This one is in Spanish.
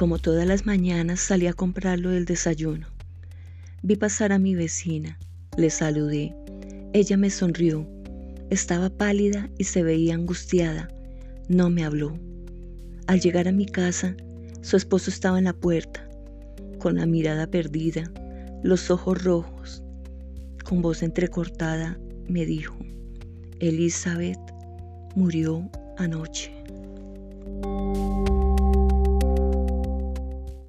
Como todas las mañanas salí a comprarlo del desayuno. Vi pasar a mi vecina, le saludé. Ella me sonrió. Estaba pálida y se veía angustiada. No me habló. Al llegar a mi casa, su esposo estaba en la puerta, con la mirada perdida, los ojos rojos. Con voz entrecortada me dijo, Elizabeth murió anoche.